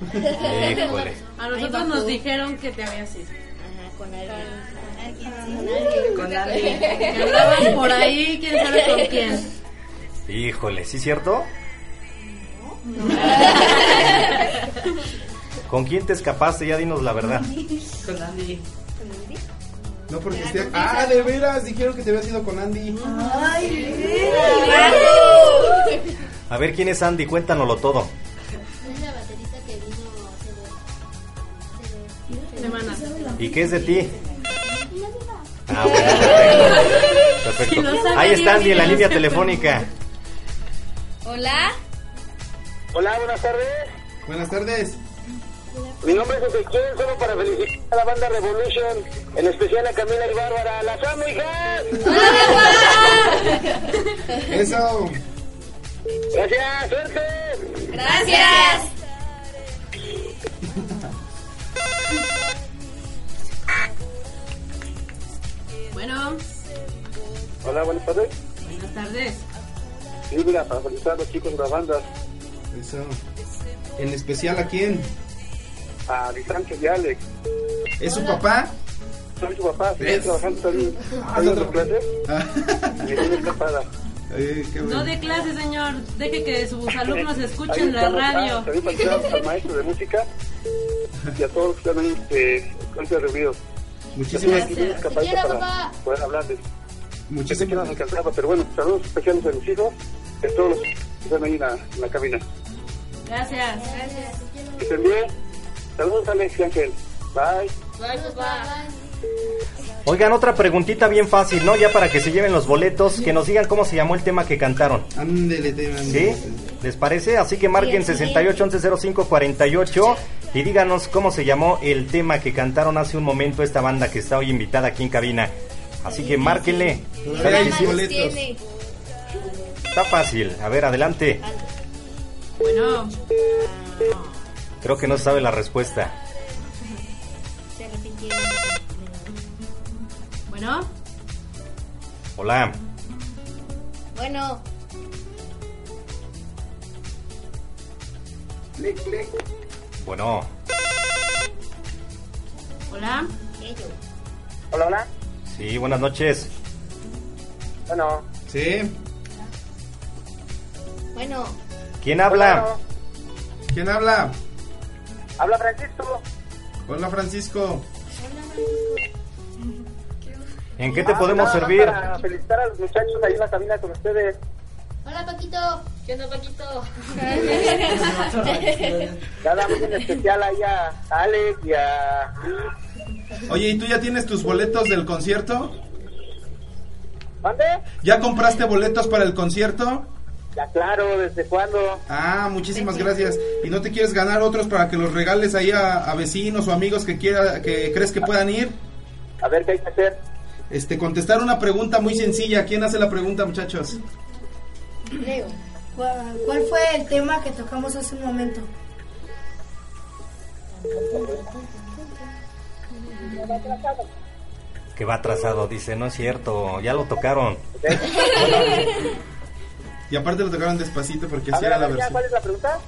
Híjole. A nosotros nos dijeron que te habías ido. Ajá, con alguien. Con alguien. Que andabas por ahí, quién sabe con quién. Híjole, ¿sí cierto? ¿Con quién te escapaste? Ya dinos la verdad. Con Andy. No, porque usted... Ah, de veras, dijeron que te habías ido con Andy. Ay, A ver, ¿quién es Andy? Cuéntanoslo todo. ¿Y qué es de ti? Ah, bueno, perfecto. perfecto. Ahí está Andy en la línea telefónica. Hola. Hola, buenas tardes. Buenas tardes. Mi nombre es Ezequiel, solo para felicitar a la banda Revolution, en especial a Camila y Bárbara. ¡Las amo, hijas! Eso. Gracias, suerte. Gracias. Hola, buenas tardes. Buenas tardes. Sí, mira, para felicitar a los chicos de la banda. Eso. ¿En especial a quién? A Distancia y Alex. ¿Es su papá? Soy su papá, estoy trabajando también. Estoy otro- clases Ah. y estoy escapada. Eh, bueno. No de clase, señor. Deje que sus alumnos escuchen la radio. Ah, también al maestro de música y a todos los que están ahí este, ahorita reunidos. Muchísimas Te quiero, para papá. poder hablarles. Muchísimas me encantaba, pero bueno, saludos especiales a mis hijos, a todos los que están ahí en la, en la cabina. Gracias. Que estén bien. Saludos, Alex y Ángel. Bye. Bye, papá. Oigan, otra preguntita bien fácil, ¿no? Ya para que se lleven los boletos, que nos digan cómo se llamó el tema que cantaron. Ándele, tema. ¿Sí? ¿Les parece? Así que marquen 68 11 05 48 y díganos cómo se llamó el tema que cantaron hace un momento esta banda que está hoy invitada aquí en cabina. Así que márquenle. Está fácil. A ver, adelante. Bueno. Creo que no sabe la respuesta. Bueno. Hola. Bueno, Clic, clic. Bueno. Hola. Hola, hola. Sí, buenas noches. Bueno. Sí. Bueno, ¿Quién habla? Bueno, ¿Quién habla? habla Francisco. Hola, Francisco. ¿En qué te Ah, podemos nada servir? Para felicitar a los muchachos ahí en la cabina con ustedes. Hola, Paquito. ¿Qué onda, Paquito? Nada más en especial ahí a Alex y a Oye, ¿y tú ya tienes tus boletos del concierto? ¿Mande? ¿Ya compraste boletos para el concierto? Ya claro, ¿desde cuándo? Ah, muchísimas gracias. ¿Y no te quieres ganar otros para que los regales ahí a, a vecinos o amigos que quiera, que crees que puedan ir? A ver qué hay que hacer. Este, contestar una pregunta muy sencilla. ¿Quién hace la pregunta, muchachos? Leo, ¿cuál, cuál fue el tema que tocamos hace un momento? Que va atrasado, dice, no es cierto, ya lo tocaron. Y aparte lo tocaron despacito porque así era la versión. ¿cuál es la pregunta?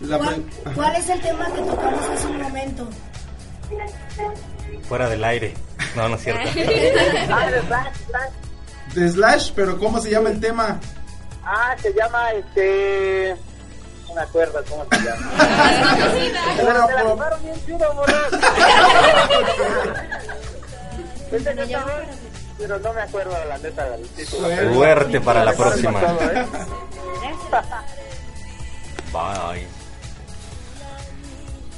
La ¿Cuál, pre- Ajá. cuál es el tema que tocamos hace un momento? Fuera del aire. No, no es cierto. Ah, de Slash, Slash. De Slash, pero ¿cómo se llama el tema? Ah, se llama este. No me acuerdo cómo se llama. Bueno, Pero se la bien chido, Pero no me acuerdo la neta del título. Suerte para la próxima. ¿eh? Bye.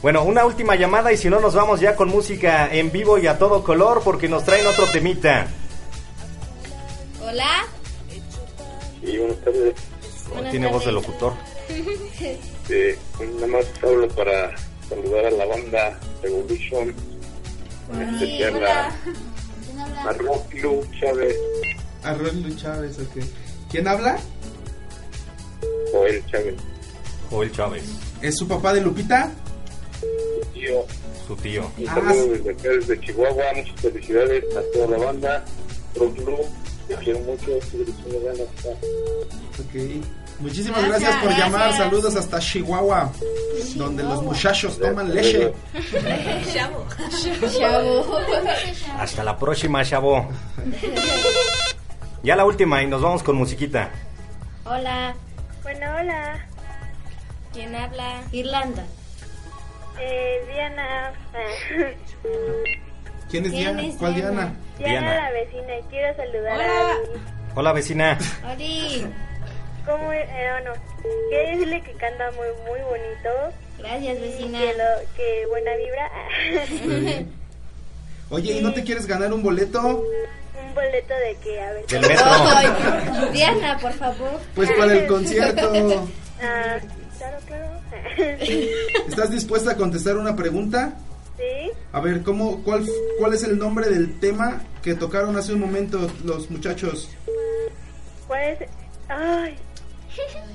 Bueno, una última llamada y si no nos vamos ya con música en vivo y a todo color porque nos traen otro temita. Hola. Y buenas tardes. Buenas Tiene voz de tardes. locutor. Eh, nada más hablo para saludar a la banda Revolution. En especial a, a Lu Chávez, Arroyo Chávez, ok. ¿Quién habla? Joel Chávez, Joel Chávez, ¿Es su papá de Lupita? tío. su tío. Un Ah, saludo desde acá, desde Chihuahua. Muchas felicidades a toda la banda. Rock Lu, te quiero mucho. sigue echando ganas. Ok. Muchísimas gracias, por llamar. Saludos hasta Chihuahua, donde los muchachos toman leche. Chavo. Hasta la próxima, chavo. Ya la última y nos vamos con musiquita. Hola. Bueno, hola. ¿Quién habla? Irlanda. Eh, Diana. ¿Quién es ¿Quién Diana? es ¿Cuál Diana? Diana? La vecina. y Quiero saludar Hola. a Ari. Hola, vecina. Oli. ¿Cómo? Eh, bueno, quiero decirle que canta muy, muy bonito. Gracias, vecina. Que, lo, que buena vibra. Oye, ¿y no te quieres ganar un boleto? Un boleto de que, a ver. Del metro. Diana, por favor. Pues para el concierto. Ah, claro, claro. ¿Estás dispuesta a contestar una pregunta? ¿Sí? A ver, ¿cómo, cuál, ¿cuál es el nombre del tema que tocaron hace un momento los muchachos? ¿Cuál es? Ay,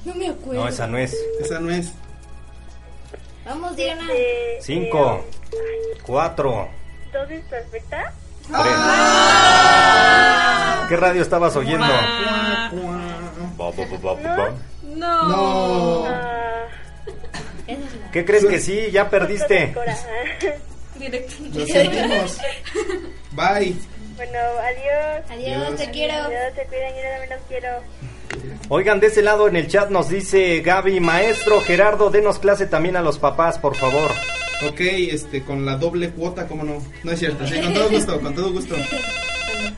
No me acuerdo. No, esa no es. Esa no es. Vamos, Diana. este, Cinco, cuatro, ¿Dosis perfecta? ¿Qué radio estabas oyendo? Ah. No. No. Ah, ¿Qué crees que sí? Ya perdiste. Lo sentimos. Bye. Bueno, adiós. Adiós, te quiero. Adiós, se cuidan, yo también los quiero. Oigan, de ese lado en el chat nos dice Gaby, maestro Gerardo, denos clase también a los papás, por favor. Ok, este, con la doble cuota, ¿cómo no? No es cierto, sí, con todo gusto, con todo gusto.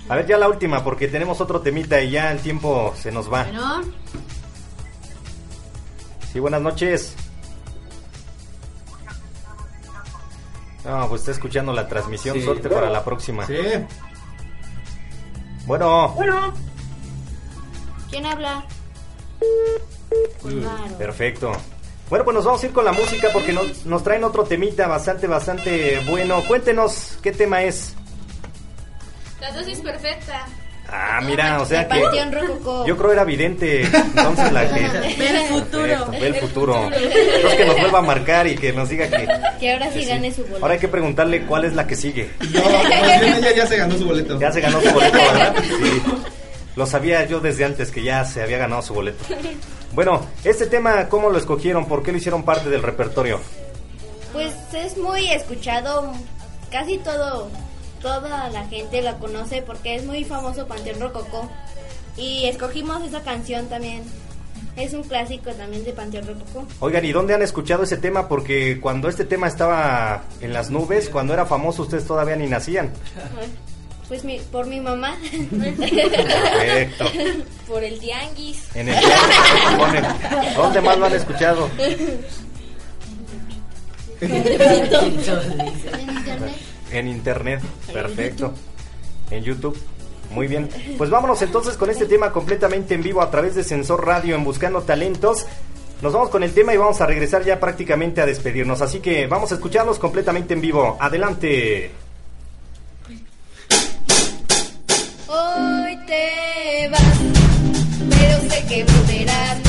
A ver, ya la última, porque tenemos otro temita y ya el tiempo se nos va. Bueno, Sí, buenas noches. No, pues está escuchando la transmisión. Sí. Suerte para la próxima. Sí. Bueno, Bueno, ¿Quién habla? Perfecto. Bueno, pues nos vamos a ir con la música porque nos, nos traen otro temita bastante, bastante bueno. Cuéntenos qué tema es. La dosis perfecta. Ah, mira, o sea que yo creo era evidente. Entonces la que Ve el futuro. Perfecto, ve el futuro. Entonces que nos vuelva a marcar y que nos diga que Que ahora sí que sí. gane su boleto. Ahora hay que preguntarle cuál es la que sigue. No, bien ella ya se ganó su boleto. Ya se ganó su boleto, ¿verdad? Sí. Lo sabía yo desde antes que ya se había ganado su boleto. Bueno, este tema, ¿cómo lo escogieron? ¿Por qué lo hicieron parte del repertorio? Pues es muy escuchado, casi todo, toda la gente lo conoce porque es muy famoso Panteón Rococó. Y escogimos esa canción también. Es un clásico también de Panteón Rococó. Oigan, ¿y dónde han escuchado ese tema? Porque cuando este tema estaba en las nubes, cuando era famoso, ustedes todavía ni nacían. Pues mi, por mi mamá. Perfecto. por el tianguis. En el ponen, ¿Dónde más lo han escuchado? En internet. En internet, perfecto. En YouTube. Muy bien, pues vámonos entonces con este tema completamente en vivo a través de Sensor Radio en Buscando Talentos. Nos vamos con el tema y vamos a regresar ya prácticamente a despedirnos, así que vamos a escucharlos completamente en vivo. Adelante. Hoy te vas, pero sé que volverás.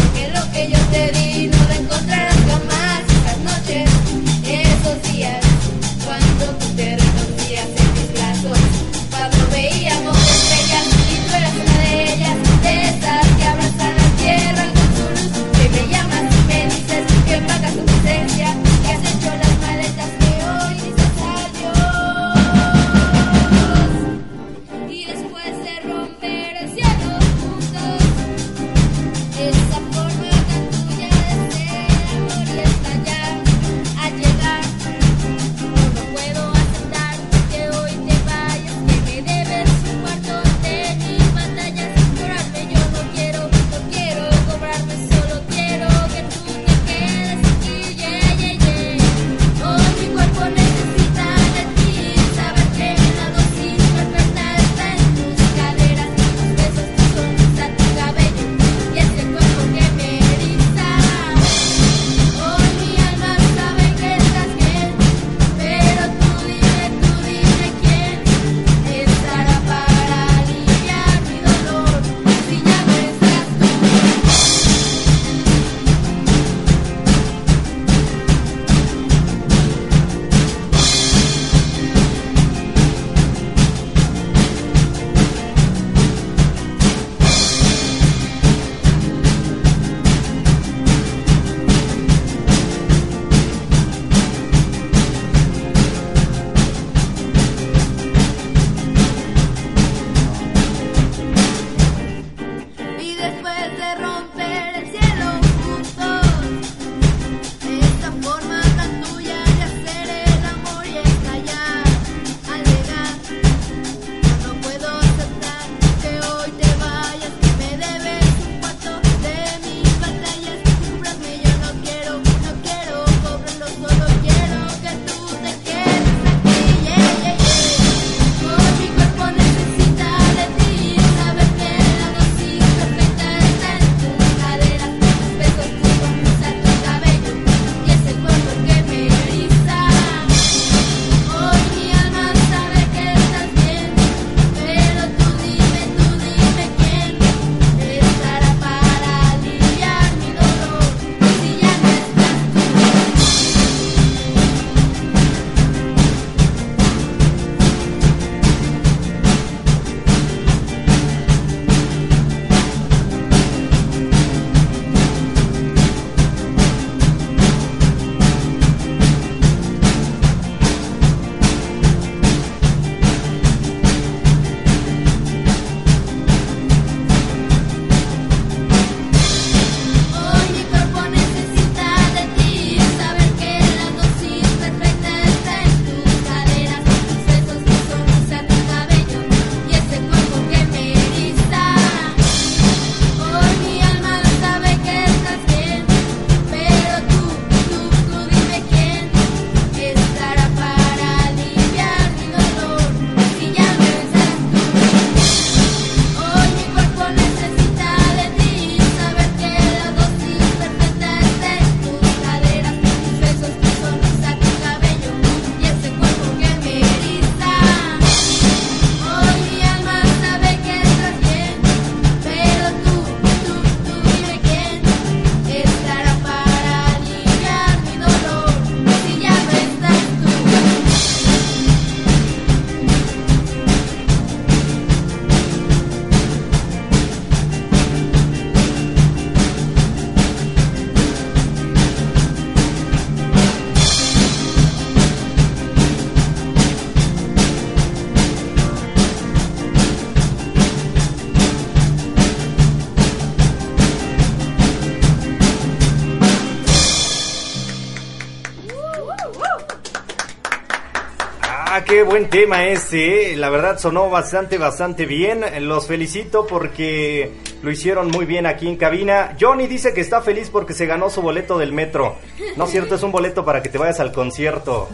buen tema ese, eh. la verdad sonó bastante, bastante bien. Los felicito porque lo hicieron muy bien aquí en cabina. Johnny dice que está feliz porque se ganó su boleto del metro. No es cierto, es un boleto para que te vayas al concierto.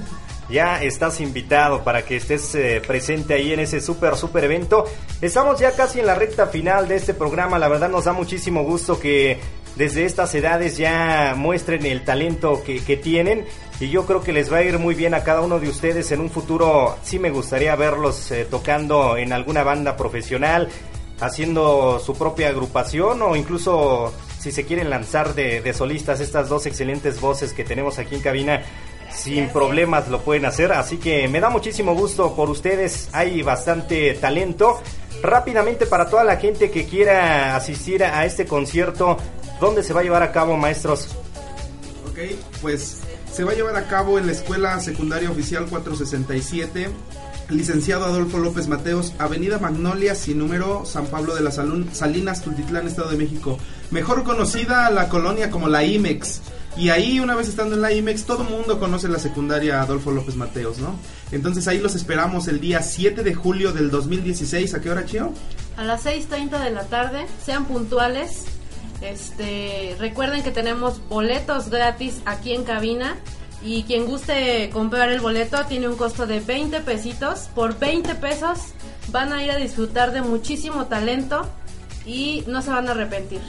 Ya estás invitado para que estés eh, presente ahí en ese súper, súper evento. Estamos ya casi en la recta final de este programa. La verdad nos da muchísimo gusto que desde estas edades ya muestren el talento que, que tienen y yo creo que les va a ir muy bien a cada uno de ustedes en un futuro. Sí me gustaría verlos eh, tocando en alguna banda profesional, haciendo su propia agrupación o incluso si se quieren lanzar de, de solistas estas dos excelentes voces que tenemos aquí en cabina. Sin problemas lo pueden hacer, así que me da muchísimo gusto por ustedes, hay bastante talento. Rápidamente para toda la gente que quiera asistir a este concierto, ¿dónde se va a llevar a cabo, maestros? Ok, pues se va a llevar a cabo en la Escuela Secundaria Oficial 467, licenciado Adolfo López Mateos, Avenida Magnolia, sin número, San Pablo de las Salinas, Tultitlán, Estado de México. Mejor conocida la colonia como la IMEX. Y ahí, una vez estando en la IMEX, todo el mundo conoce la secundaria Adolfo López Mateos, ¿no? Entonces ahí los esperamos el día 7 de julio del 2016. ¿A qué hora, Chio? A las 6.30 de la tarde, sean puntuales. Este, recuerden que tenemos boletos gratis aquí en cabina. Y quien guste comprar el boleto tiene un costo de 20 pesitos. Por 20 pesos van a ir a disfrutar de muchísimo talento y no se van a arrepentir.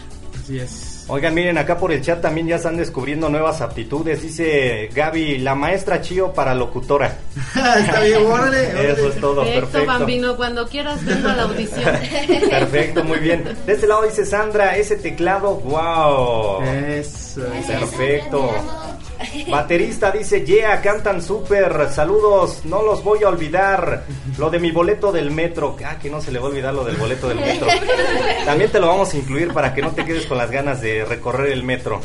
Así es. Oigan, miren, acá por el chat también ya están descubriendo nuevas aptitudes. Dice Gaby, la maestra Chío para locutora. Está bien, órale, órale. Eso es todo, Perfecto, perfecto. Bambino, cuando quieras vengo a la audición. Perfecto, muy bien. De este lado dice Sandra, ese teclado, wow. Eso. Perfecto. Baterista dice, yeah, cantan súper, saludos, no los voy a olvidar. Lo de mi boleto del metro, ah, que no se le va a olvidar lo del boleto del metro. También te lo vamos a incluir para que no te quedes con las ganas de recorrer el metro.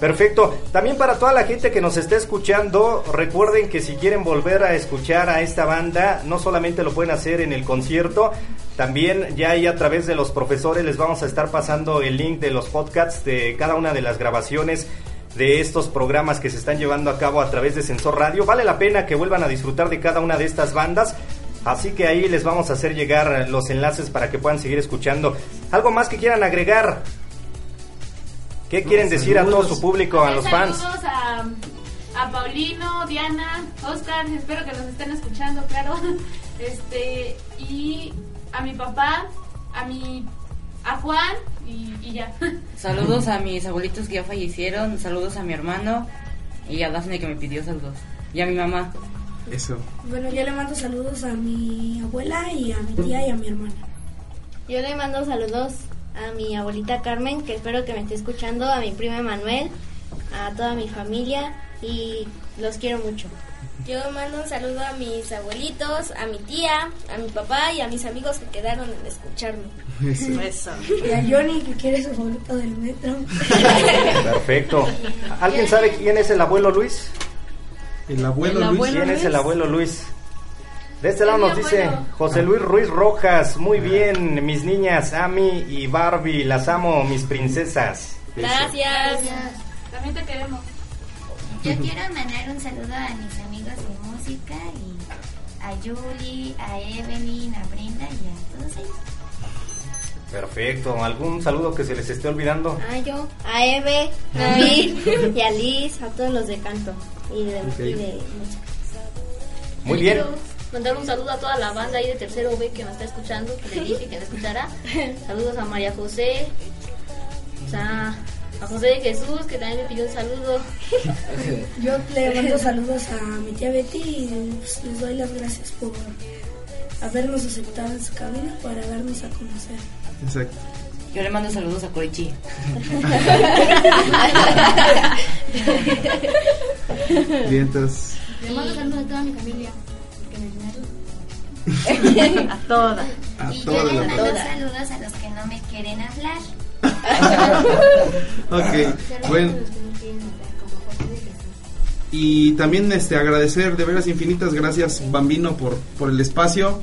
Perfecto. También para toda la gente que nos está escuchando, recuerden que si quieren volver a escuchar a esta banda, no solamente lo pueden hacer en el concierto, también ya ahí a través de los profesores les vamos a estar pasando el link de los podcasts de cada una de las grabaciones de estos programas que se están llevando a cabo a través de Sensor Radio. Vale la pena que vuelvan a disfrutar de cada una de estas bandas. Así que ahí les vamos a hacer llegar los enlaces para que puedan seguir escuchando. ¿Algo más que quieran agregar? ¿Qué quieren decir a todo su público, a los fans? Saludos a, a Paulino, Diana, Oscar, espero que nos estén escuchando, claro. Este, y a mi papá, a mi a Juan y, y ya. Saludos a mis abuelitos que ya fallecieron, saludos a mi hermano y a Dafne que me pidió saludos. Y a mi mamá. Eso. Bueno, yo le mando saludos a mi abuela y a mi tía y a mi hermana. Yo le mando saludos a mi abuelita Carmen, que espero que me esté escuchando, a mi prima Manuel, a toda mi familia y los quiero mucho. Yo mando un saludo a mis abuelitos, a mi tía, a mi papá y a mis amigos que quedaron en escucharme. Eso. Y a Johnny que quiere su boleto del metro. Perfecto. ¿Alguien sabe quién es el abuelo Luis? El abuelo El Luis. abuelo ¿Quién es el abuelo Luis? De este lado nos dice. José Luis Ruiz Rojas. Muy bien, mis niñas, Ami y Barbie, las amo, mis princesas. Gracias. También te queremos. Yo quiero mandar un saludo a mis amigos de música y a Julie, a Evelyn, a Brenda y a todos ellos. Perfecto. ¿Algún saludo que se les esté olvidando? A yo, a Eve, a Vir y a Liz, a todos los de canto y de, Ok. y de música. Muy bien. Quiero mandar un saludo a toda la banda ahí de tercero B que me está escuchando, que le dije que me escuchara. Saludos a María José, o sea, a José de Jesús, que también me pidió un saludo. Yo le mando saludos a mi tía Betty y pues, les doy las gracias por habernos aceptado en su cabina para darnos a conocer. Exacto. Yo le mando saludos a Koichi. Bien, entonces. Le mando saludos a toda mi familia. Que me. A todas. A y toda yo les la mando saludos a los que no me quieren hablar. Ok, bueno. Y también este agradecer de veras infinitas gracias Bambino por, por el espacio.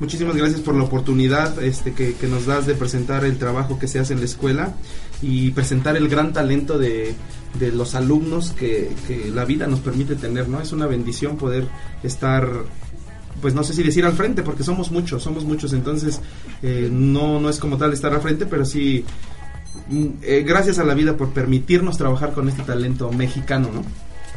Muchísimas gracias por la oportunidad este, que, nos das de presentar el trabajo que se hace en la escuela y presentar el gran talento de, de los alumnos que, que la vida nos permite tener, ¿no? Es una bendición poder estar pues no sé si decir al frente, porque somos muchos, somos muchos, entonces eh, no, no es como tal estar al frente, pero sí, eh, gracias a la vida por permitirnos trabajar con este talento mexicano, ¿no?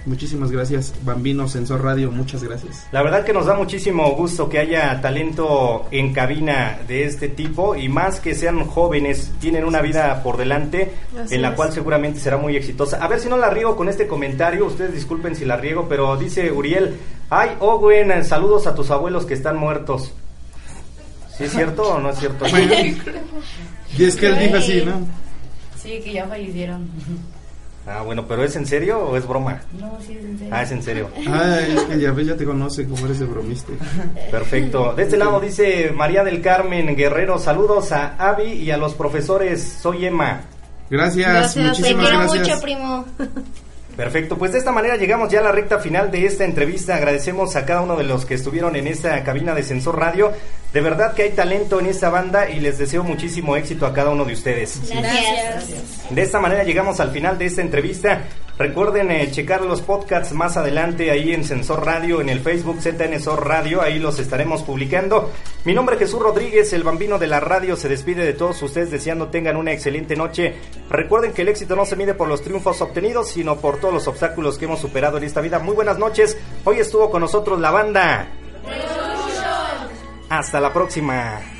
Muchísimas gracias, Bambino Sensor Radio, muchas gracias. La verdad que nos da muchísimo gusto que haya talento en cabina de este tipo y más que sean jóvenes, tienen una vida por delante Así en la es. cual seguramente será muy exitosa. A ver si no la riego con este comentario, ustedes disculpen si la riego, pero dice Uriel, ay Owen, saludos a tus abuelos que están muertos. ¿Sí es cierto o no es cierto? Y es que él dijo así, ¿no? Sí, que ya fallecieron. Ah, bueno, pero ¿es en serio o es broma? No, sí, es en serio. Ah, es en serio. Ay, es que ya ya te conoce como eres de bromista. Perfecto. De este lado dice María del Carmen Guerrero, saludos a Avi y a los profesores. Soy Emma. Gracias, Te muchísimas quiero gracias. mucho, primo. Perfecto, pues de esta manera llegamos ya a la recta final de esta entrevista. Agradecemos a cada uno de los que estuvieron en esta cabina de Sensor Radio. De verdad que hay talento en esta banda y les deseo muchísimo éxito a cada uno de ustedes. Gracias. De esta manera llegamos al final de esta entrevista. Recuerden eh, checar los podcasts más adelante ahí en Sensor Radio, en el Facebook ZN Sor Radio, ahí los estaremos publicando. Mi nombre es Jesús Rodríguez, el bambino de la radio, se despide de todos ustedes deseando tengan una excelente noche. Recuerden que el éxito no se mide por los triunfos obtenidos, sino por todos los obstáculos que hemos superado en esta vida. Muy buenas noches, hoy estuvo con nosotros la banda. Hasta la próxima.